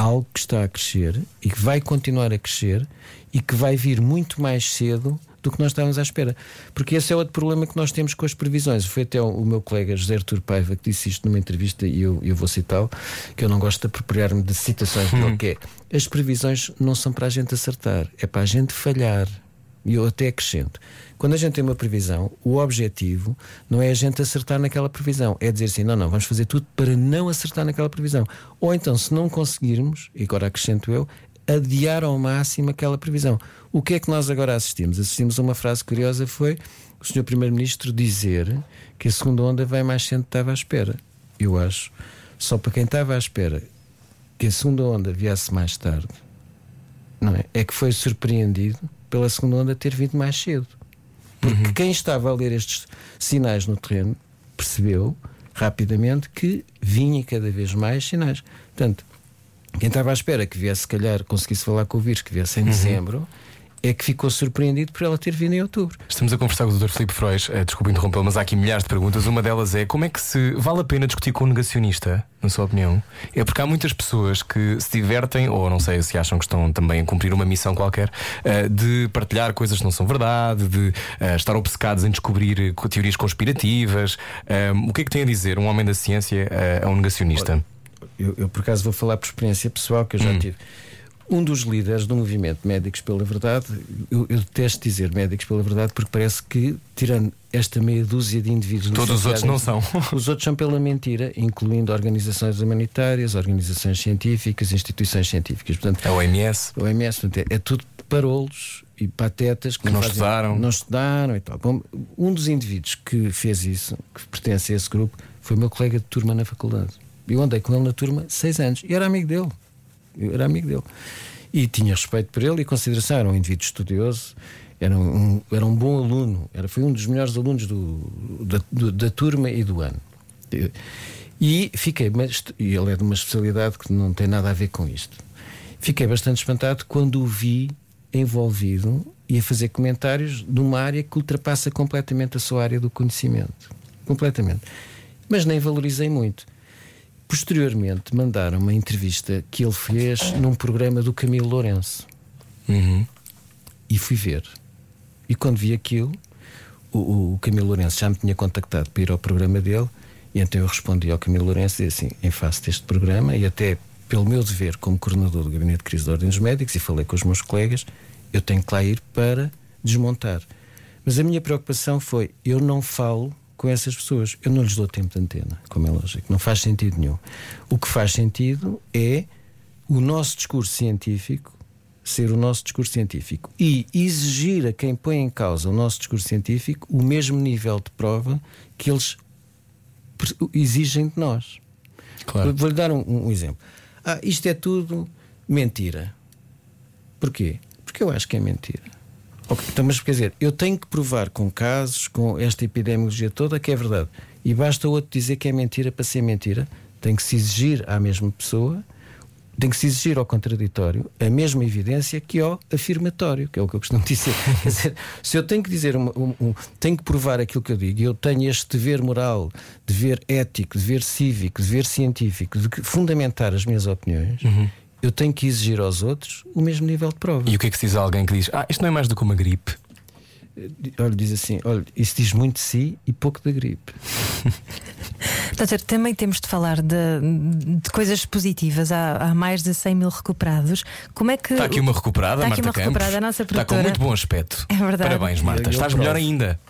algo que está a crescer e que vai continuar a crescer e que vai vir muito mais cedo do que nós estávamos à espera. Porque esse é outro problema que nós temos com as previsões. Foi até o, meu colega José Artur Paiva que disse isto numa entrevista e eu, eu vou citá-lo, que eu não gosto de apropriar-me de citações hum. que é as previsões não são para a gente acertar, é para a gente falhar. E eu até acrescento. Quando a gente tem uma previsão, o objetivo não é a gente acertar naquela previsão, é dizer assim: não, não, vamos fazer tudo para não acertar naquela previsão. Ou então, se não conseguirmos, e agora acrescento eu, adiar ao máximo aquela previsão. O que é que nós agora assistimos? Assistimos a uma frase curiosa: foi o Sr. Primeiro-Ministro dizer que a segunda onda vai mais cedo do que estava à espera. Eu acho, só para quem estava à espera que a segunda onda viesse mais tarde, não é? É que foi surpreendido pela segunda onda ter vindo mais cedo. Porque uhum. quem estava a ler estes sinais no terreno percebeu rapidamente que vinha cada vez mais sinais. Portanto, quem estava à espera que viesse, se calhar, conseguisse falar com o vírus, que viesse em uhum. dezembro, é que ficou surpreendido por ela ter vindo em outubro. Estamos a conversar com o Dr. Filipe Frois, uh, desculpe interrompê-lo, mas há aqui milhares de perguntas. Uma delas é como é que se vale a pena discutir com um negacionista, na sua opinião? É porque há muitas pessoas que se divertem, ou não sei se acham que estão também a cumprir uma missão qualquer, uh, de partilhar coisas que não são verdade, de uh, estar obcecados em descobrir teorias conspirativas. o que é que tem a dizer um homem da ciência a um negacionista? Olha, eu, eu, por acaso vou falar por experiência pessoal que eu já hum. tive um dos líderes do movimento Médicos pela Verdade, eu, eu detesto dizer Médicos pela Verdade porque parece que, tirando esta meia dúzia de indivíduos. Todos os outros não são. Os outros são pela mentira, incluindo organizações humanitárias, organizações científicas, instituições científicas. Portanto, a OMS. A OMS portanto, é, é tudo parolos e patetas que, que não, fazem, estudaram. não estudaram e tal. Bom, um dos indivíduos que fez isso, que pertence a esse grupo, foi o meu colega de turma na faculdade. Eu andei com ele na turma seis anos e era amigo dele. Eu era amigo dele. E tinha respeito por ele e consideração. Era um indivíduo estudioso, era um, era um bom aluno, era, foi um dos melhores alunos do, da, do, da turma e do ano. E fiquei, mas ele é de uma especialidade que não tem nada a ver com isto. Fiquei bastante espantado quando o vi envolvido e a fazer comentários numa área que ultrapassa completamente a sua área do conhecimento. Completamente. Mas nem valorizei muito. Posteriormente, mandaram uma entrevista que ele fez num programa do Camilo Lourenço. Uhum. E fui ver. E quando vi aquilo, o, o, Camilo Lourenço já me tinha contactado para ir ao programa dele. E então eu respondi ao Camilo Lourenço e disse assim: em face deste programa, e até pelo meu dever como coordenador do Gabinete de Crise de Ordem dos Médicos, e falei com os meus colegas, eu tenho que lá ir para desmontar. Mas a minha preocupação foi: eu não falo com essas pessoas. Eu não lhes dou tempo de antena, como é lógico. Não faz sentido nenhum. O que faz sentido é o nosso discurso científico ser o nosso discurso científico e exigir a quem põe em causa o nosso discurso científico o mesmo nível de prova que eles exigem de nós. Claro. Vou-lhe dar um, um exemplo. Ah, isto é tudo mentira. Porquê? Porque eu acho que é mentira. Então, mas quer dizer, eu tenho que provar com casos, com esta epidemiologia toda, que é verdade. E basta outro dizer que é mentira para ser mentira. Tem que se exigir à mesma pessoa, tem que se exigir ao contraditório a mesma evidência que ao afirmatório, que é o que eu costumo dizer. quer dizer, se eu tenho que dizer, um, um, tenho que provar aquilo que eu digo, e eu tenho este dever moral, dever ético, dever cívico, dever científico, de fundamentar as minhas opiniões. Uhum eu tenho que exigir aos outros o mesmo nível de prova. E o que é que se diz a alguém que diz: Ah, isto não é mais do que uma gripe? Olha, diz assim: olha, isso diz muito de si e pouco da gripe. Doutor, também temos de falar de, de coisas positivas. Há, há, mais de 100 mil recuperados. Como é que. Está aqui uma recuperada, Está aqui Marta uma Campos. recuperada, a nossa Está com muito bom aspecto. É verdade. Parabéns, Marta. Estás melhor ainda.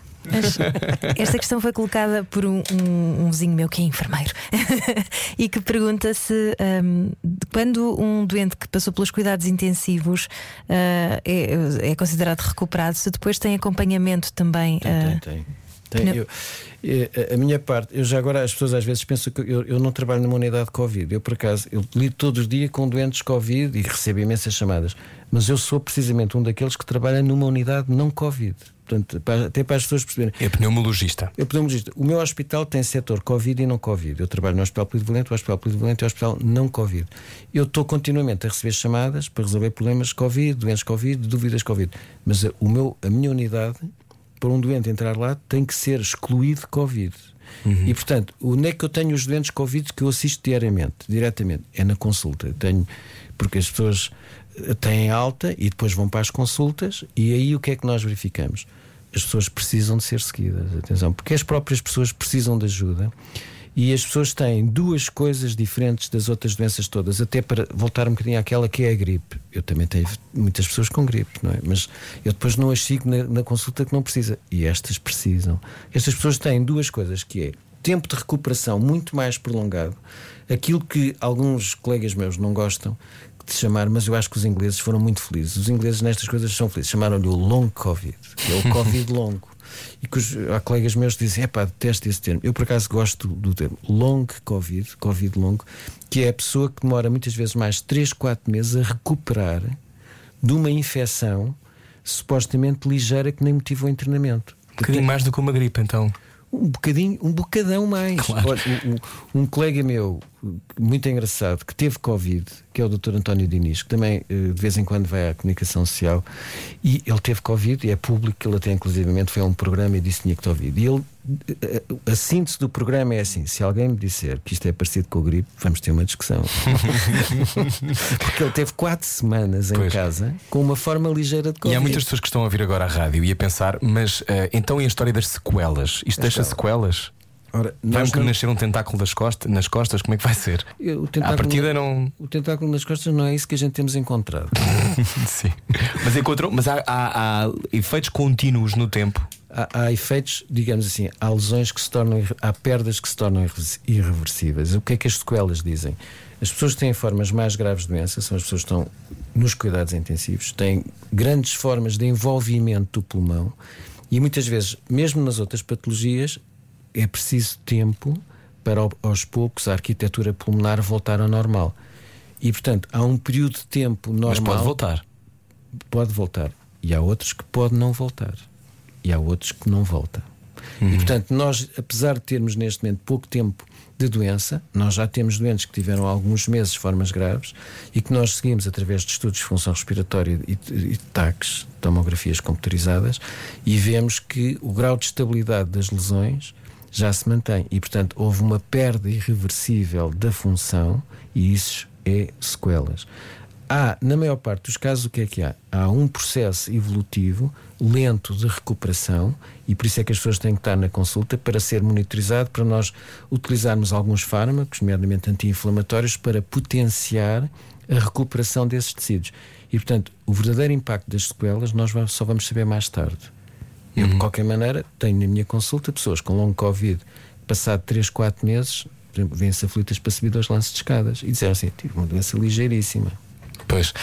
Esta questão foi colocada por um, um, um, vizinho meu que é enfermeiro e que pergunta se um, quando um doente que passou pelos cuidados intensivos uh, é, é, considerado recuperado, se depois tem acompanhamento também. Tem, uh, tem, tem. Tem eu, a minha parte, eu já agora as pessoas às vezes pensam que eu, eu não trabalho numa unidade de Covid. Eu, por acaso, eu lido todos os dias com doentes Covid e recebo imensas chamadas. Mas eu sou precisamente um daqueles que trabalha numa unidade não Covid. Portanto, para, até para as pessoas perceberem. É pneumologista. É pneumologista. O meu hospital tem setor Covid e não Covid. Eu trabalho no Hospital Polivalente, o Hospital Polivalente é o Hospital não Covid. Eu estou continuamente a receber chamadas para resolver problemas Covid, doenças Covid, dúvidas Covid. Mas a, o meu, a minha unidade, para um doente entrar lá, tem que ser excluído Covid. Uhum. E portanto, onde é que eu tenho os doentes Covid que eu assisto diariamente, diretamente? É na consulta. Eu tenho, porque as pessoas têm alta e depois vão para as consultas, e aí o que é que nós verificamos? as pessoas precisam de ser seguidas. Atenção, porque as próprias pessoas precisam de ajuda e as pessoas têm duas coisas diferentes das outras doenças todas, até para voltar um bocadinho àquela que é a gripe. Eu também tenho muitas pessoas com gripe, não é? Mas eu depois não as sigo na, na consulta que não precisa. E estas precisam. Estas pessoas têm duas coisas que é tempo de recuperação muito mais prolongado. Aquilo que alguns colegas meus não gostam, de chamar, mas eu acho que os ingleses foram muito felizes. Os ingleses nestas coisas são felizes. Chamaram-lhe o long Covid, que é o Covid longo. E que os, há colegas meus que dizem: é pá, detesto esse termo. Eu, por acaso, gosto do termo long Covid, Covid longo, que é a pessoa que demora muitas vezes mais 3, 4 meses a recuperar de uma infecção supostamente ligeira que nem motivou o internamento. Um bocadinho mais do que uma gripe, então. Um bocadinho, um bocadão mais. Claro. Olha, um, um, um colega meu muito engraçado que teve Covid, que é o Dr. António Diniz, que também eh, de vez em quando vai à comunicação social, e ele teve Covid, e é público, que ele até inclusivamente foi a um programa e disse que tinha Covid. E ele, eh, a síntese do programa é assim: se alguém me disser que isto é parecido com o gripe, vamos ter uma discussão. Porque ele teve quatro semanas em Pois. casa com uma forma ligeira de E Covid. há muitas pessoas que estão a ouvir agora a rádio e a pensar, mas eh, então e a história das sequelas? Isto deixa sequelas? Ora, Vai-me nós não- nascer um tentáculo das costas, nas costas? Como é que vai ser? o À tentáculo- partida não. O tentáculo nas costas não é isso que a gente temos encontrado. Sim. Mas encontrou. Mas há, há- há efeitos contínuos no tempo. há, há efeitos, digamos assim, há lesões que se tornam, há perdas que se tornam irre- irreversíveis. O que é que as sequelas dizem? As pessoas que têm formas mais graves de doença são as pessoas que estão nos cuidados intensivos, têm grandes formas de envolvimento do pulmão e muitas vezes, mesmo nas outras patologias, é preciso tempo para ao- aos poucos a arquitetura pulmonar voltar ao normal. E portanto, há um período de tempo normal Mas pode voltar. pode voltar. E há outros que pode não voltar. E há outros que não voltam. E portanto, nós, apesar de termos neste momento pouco tempo de doença, nós já temos doentes que tiveram alguns meses formas graves e que nós seguimos através de estudos de função respiratória e e TACs, tomografias computarizadas, e vemos que o grau de estabilidade das lesões já se mantém. E portanto, houve uma perda irreversível da função e isso é sequelas. Há, na maior parte dos casos, o que é que há? Há um processo evolutivo lento de recuperação e por isso é que as pessoas têm que estar na consulta para ser monitorizado, para nós utilizarmos alguns fármacos, nomeadamente anti-inflamatórios, para potenciar a recuperação desses tecidos. E, portanto, o verdadeiro impacto das sequelas nós só vamos saber mais tarde. Eu, de qualquer maneira, tenho na minha consulta pessoas com longo Covid, passado 3, 4 meses, por exemplo, vêm-se aflitas para subir dois lances de escadas e disseram assim: tive uma doença ligeiríssima. Pois.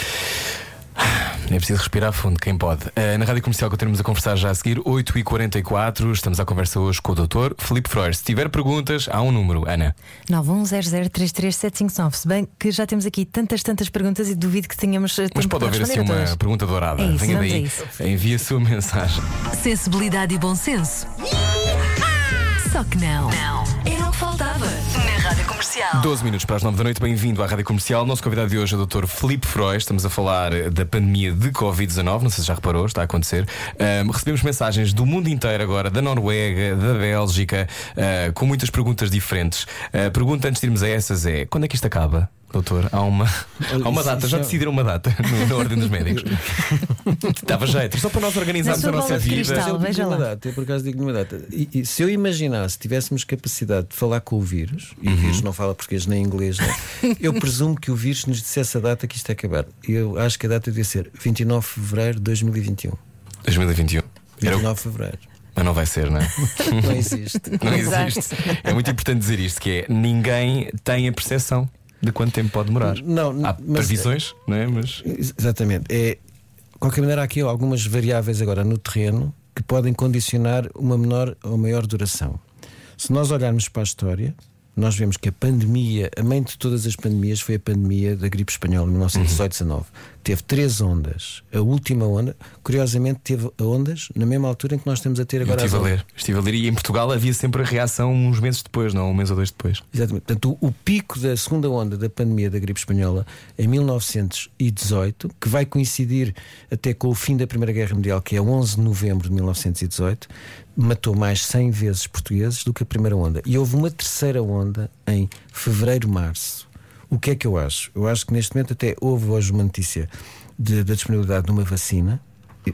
É preciso respirar fundo, quem pode. Eh, na rádio comercial continuamos a conversar já a seguir, 8h44. Estamos à conversa hoje com o Dr. Filipe Freire. Se tiver perguntas, há um número, Ana. 910033759. Se bem que já temos aqui tantas, tantas perguntas e duvido que tenhamos eh, Mas pode haver assim uma todas. pergunta dourada. É isso, Venha daí. isso. Envie a sua mensagem. Sensibilidade e bom senso. Só que não. Não. Era o que faltava. Comercial. 12 minutos para as 9 da noite, bem-vindo à Rádio Comercial. Nosso convidado de hoje é o Dr. Filipe Freud. Estamos a falar eh, da pandemia de Covid-19. Não sei se já reparou, está a acontecer. Ahm, recebemos mensagens do mundo inteiro agora, da Noruega, da Bélgica, ah, com muitas perguntas diferentes. A pergunta antes de irmos a essas é: quando é que isto acaba? Doutor, há uma, há uma data, já decidiram uma data no- na Ordem dos Médicos. Dava jeito, só para nós organizarmos Na a sua nossa bola de vida. cristal. Mas eu veja digo uma lá. data, eu por acaso digo uma data. E, e se eu imaginasse tivéssemos capacidade de falar com o vírus, e o Uhum. vírus não fala português nem inglês, né? eu presumo que o vírus nos dissesse a data que isto é acabar. Eu acho que a data devia ser 29 de fevereiro de 2021. 2021. Era o- 29 de fevereiro. Mas não vai ser, não é? Não existe. Não Exato. existe. É muito importante dizer isto: que é ninguém tem a percepção de quanto tempo pode demorar. Não, Há mas- previsões, não é? Mas Exatamente. É, de qualquer maneira, há aqui algumas variáveis agora no terreno que podem condicionar uma menor ou maior duração. Se nós olharmos para a história, nós vemos que a pandemia, a mãe de todas as pandemias, foi a pandemia da gripe espanhola em 1918-19. Teve três ondas. A última onda, curiosamente, teve ondas na mesma altura em que nós estamos a ter eu agora estive a ler. Estive a ler e em Portugal havia sempre a reação uns meses depois, não? Um mês ou dois depois. Exatamente. Portanto, o, o pico da segunda onda da pandemia da gripe espanhola em 1918, que vai coincidir até com o fim da Primeira Guerra Mundial, que é 11 de novembro de 1918, matou mais 100 vezes portugueses do que a primeira onda. E houve uma terceira onda em fevereiro, março. O que é que eu acho? Eu acho que neste momento até houve hoje uma notícia de- da disponibilidade de uma vacina.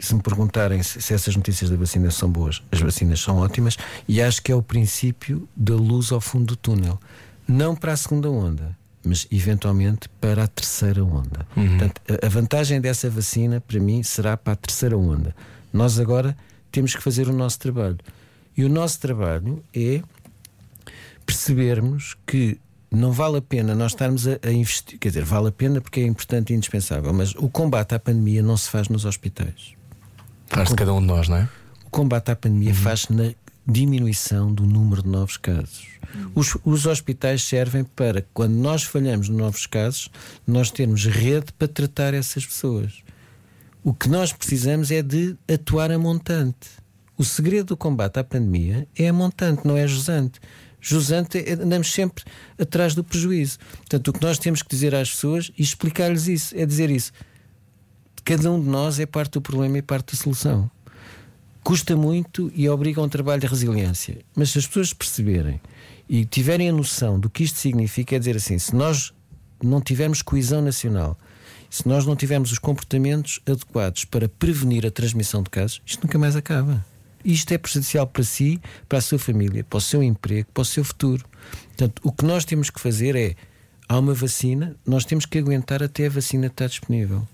Se me perguntarem se, se essas notícias da vacina são boas, as vacinas são ótimas e acho que é o princípio da luz ao fundo do túnel. Não para a segunda onda, mas eventualmente para a terceira onda. Portanto, a- a vantagem dessa vacina, para mim, será para a terceira onda. Nós agora temos que fazer o nosso trabalho. E o nosso trabalho é percebermos que não vale a pena nós estarmos a, a investir, quer dizer, vale a pena porque é importante e indispensável, mas o combate à pandemia não se faz nos hospitais. Faz de cada um de nós, não é? O combate à pandemia faz-se na diminuição do número de novos casos. Os, os hospitais servem para, quando nós falhamos nos novos casos, nós termos rede para tratar essas pessoas. O que nós precisamos é de atuar a montante. O segredo do combate à pandemia é a montante, não é jusante. Jusante, é- andamos sempre atrás do prejuízo. Portanto, o que nós temos que dizer às pessoas e explicar-lhes isso é dizer isso. Cada um de nós é parte do problema e parte da solução. Custa muito e obriga a um trabalho de resiliência. Mas se as pessoas perceberem e tiverem a noção do que isto significa, é dizer assim: se nós não tivermos coesão nacional, se nós não tivermos os comportamentos adequados para prevenir a transmissão de casos, isto nunca mais acaba. Isto é prejudicial para si, para a sua família, para o seu emprego, para o seu futuro. Portanto, o que nós temos que fazer é: há uma vacina, nós temos que aguentar até a vacina estar disponível.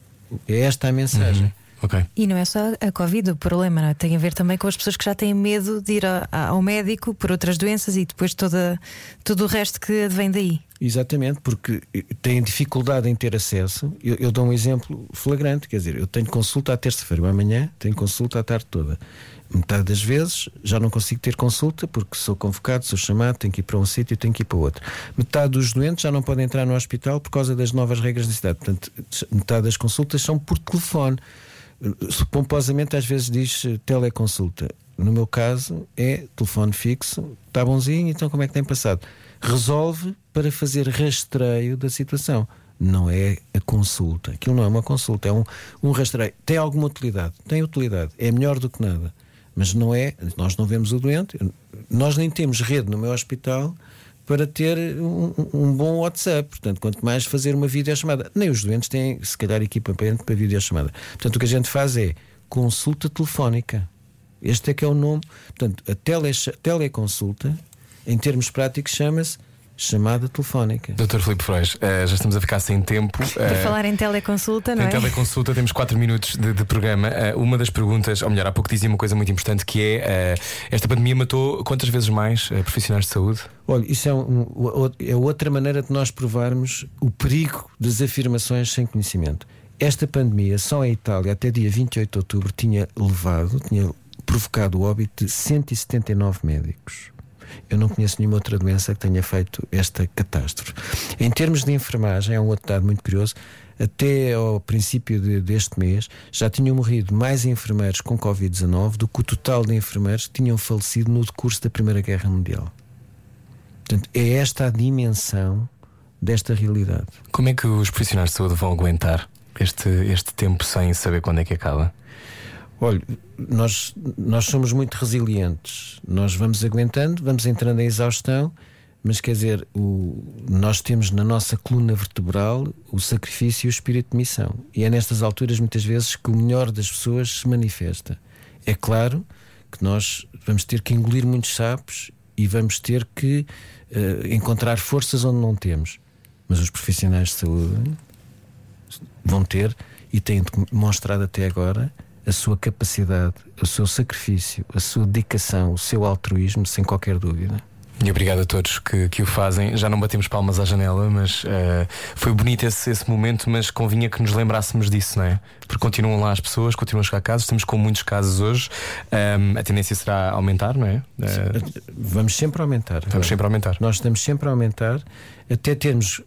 É esta a mensagem. Ok. E não é só a Covid o problema, não é? tem a ver também com as pessoas que já têm medo de ir a- ao médico por outras doenças e depois toda, todo o resto que advém daí. Exatamente, porque têm dificuldade em ter acesso. Eu, eu dou um exemplo flagrante, quer dizer, eu tenho consulta à terça-feira, amanhã tenho consulta à tarde toda. Metade das vezes já não consigo ter consulta porque sou convocado, sou chamado, tenho que ir para um sítio, tenho que ir para outro. Metade dos doentes já não podem entrar no hospital por causa das novas regras da cidade. Portanto, metade das consultas são por telefone. Pomposamente às vezes diz eh, teleconsulta. No meu caso é telefone fixo, está bonzinho, então como é que tem passado? Resolve para fazer rastreio da situação. Não é a consulta. Aquilo não é uma consulta, é um, um rastreio. Tem alguma utilidade? Tem utilidade. É melhor do que nada. Mas não é. Nós não vemos o doente. Nós nem temos rede no meu hospital para ter um, um bom WhatsApp. Portanto, quanto mais fazer uma videochamada. Nem os doentes têm, se calhar, equipamento para videochamada. Portanto, o que a gente faz é consulta telefónica. Este é que é o nome. Portanto, a tele, teleconsulta, em termos práticos, chama-se chamada telefónica. Doutor Filipe Frois, eh, já estamos a ficar sem tempo. Por Eh, falar em teleconsulta, não Em é? teleconsulta temos 4 minutos de, de programa. Eh, uma das perguntas, ou melhor, há pouco dizia uma coisa muito importante que é esta pandemia matou quantas vezes mais profissionais de saúde? Olha, isso é, um- é outra maneira de nós provarmos o perigo das afirmações sem conhecimento. Esta pandemia, só em Itália, até dia 28 de outubro, tinha levado, tinha provocado o óbito de 179 médicos. Eu não conheço nenhuma outra doença que tenha feito esta catástrofe. Em termos de enfermagem, é um outro dado muito curioso. Até ao princípio de- deste mês já tinham morrido mais enfermeiros com Covid-19 do que o total de enfermeiros que tinham falecido no decurso da Primeira Guerra Mundial. Portanto, é esta a dimensão desta realidade. Como é que os profissionais de saúde vão aguentar este, este tempo sem saber quando é que acaba? Olha, nós, nós somos muito resilientes. Nós vamos aguentando, vamos entrando em exaustão, mas quer dizer, o, nós temos na nossa coluna vertebral o sacrifício e o espírito de missão. E é nestas alturas, muitas vezes, que o melhor das pessoas se manifesta. É claro que nós vamos ter que engolir muitos sapos e vamos ter que eh, encontrar forças onde não temos. Mas os profissionais de saúde vão ter e têm demonstrado até agora a sua capacidade, o seu sacrifício, a sua dedicação, o seu altruísmo, sem qualquer dúvida. E obrigado a todos que, que o fazem. Já não batemos palmas à janela, mas eh, foi bonito esse, esse momento, mas convinha que nos lembrássemos disso, não é? Porque continuam lá as pessoas, continuam a chegar casos, estamos com muitos casos hoje. Ahm, a tendência será aumentar, não é? Eh, Vamos sempre aumentar. vamos sempre aumentar. Nós estamos sempre a aumentar até termos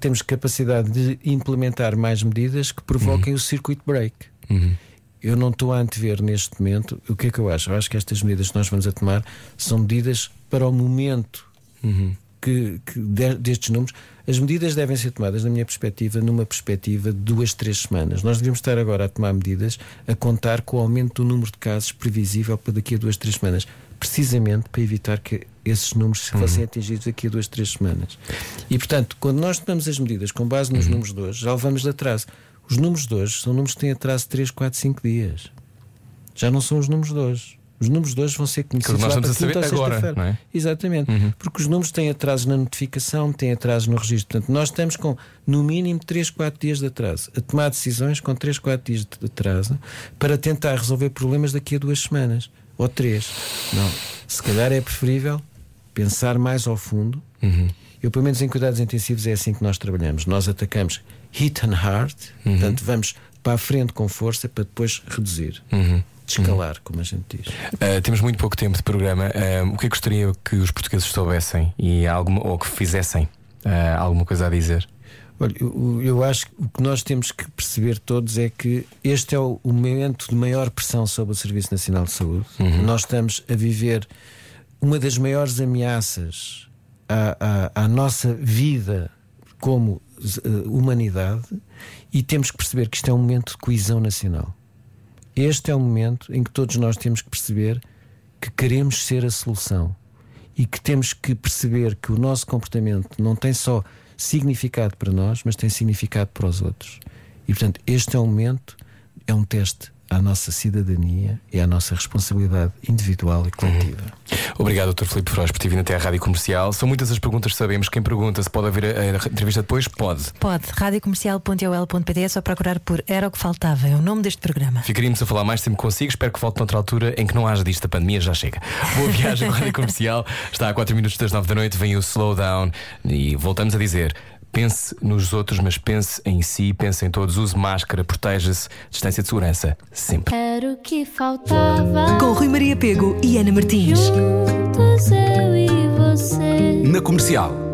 temos capacidade de implementar mais medidas que provoquem o circuit break. Uhum. Eu não estou a antever neste momento o que é que eu acho. Eu acho que estas medidas que nós vamos a tomar são medidas para o momento Uhum. que, que de- destes números. As medidas devem ser tomadas, na minha perspectiva, numa perspectiva de duas, três semanas. Nós devemos estar agora a tomar medidas a contar com o aumento do número de casos previsível para daqui a duas, três semanas, precisamente para evitar que esses números fossem atingidos daqui a duas, três semanas. E, portanto, quando nós tomamos as medidas com base nos números de hoje, já levamos de atraso. Os números de hoje são números que têm atraso de 3, 4, 5 dias. Já não são os números de hoje. Os números de hoje vão ser conhecidos nós estamos para a saber agora, sexta-feira. não é? Exatamente. Porque os números têm atraso na notificação, têm atraso no registro. Portanto, nós estamos com no mínimo 3, 4 dias de atraso. A tomar decisões com 3, 4 dias de atraso para tentar resolver problemas daqui a duas semanas. Ou três. Não. Se calhar é preferível pensar mais ao fundo. Eu, pelo menos em cuidados intensivos, é assim que nós trabalhamos. Nós atacamos hit and hard, portanto, vamos para a frente com força para depois reduzir. Descalar, como a gente diz. Uh, temos muito pouco tempo de programa. Uh, o que é que gostaria que os portugueses soubessem e alguma, ou que fizessem? Uh, alguma coisa a dizer? Olha, eu, eu acho que o que nós temos que perceber todos é que este é o, o momento de maior pressão sobre o Serviço Nacional de Saúde. Nós estamos a viver uma das maiores ameaças à, à, à nossa vida como humanidade e temos que perceber que isto é um momento de coesão nacional. Este é o momento em que todos nós temos que perceber que queremos ser a solução e que temos que perceber que o nosso comportamento não tem só significado para nós, mas tem significado para os outros. E portanto, este é um momento, é um teste à nossa cidadania e à nossa responsabilidade individual e coletiva. Uhum. Obrigado, Dr. Filipe Feroz, por ter vindo até à Rádio Comercial. São muitas as perguntas que sabemos. Quem pergunta se pode haver a, entrevista depois? Pode. Pode. Radiocomercial.ol.pt é só procurar por Era o que Faltava. É o nome deste programa. Ficaríamos a falar mais tempo consigo. Espero que volte noutra altura em que não haja disto. A pandemia já chega. Boa viagem com a Rádio Comercial. Está a 4 minutos das 9 da noite. Vem o Slowdown. E voltamos a dizer. Pense nos outros, mas pense em si, pense em todos. Use máscara, proteja-se, distância de segurança, sempre. Era o que faltava. Com Rui Maria Pego e Ana Martins. Juntos eu e você. Na comercial.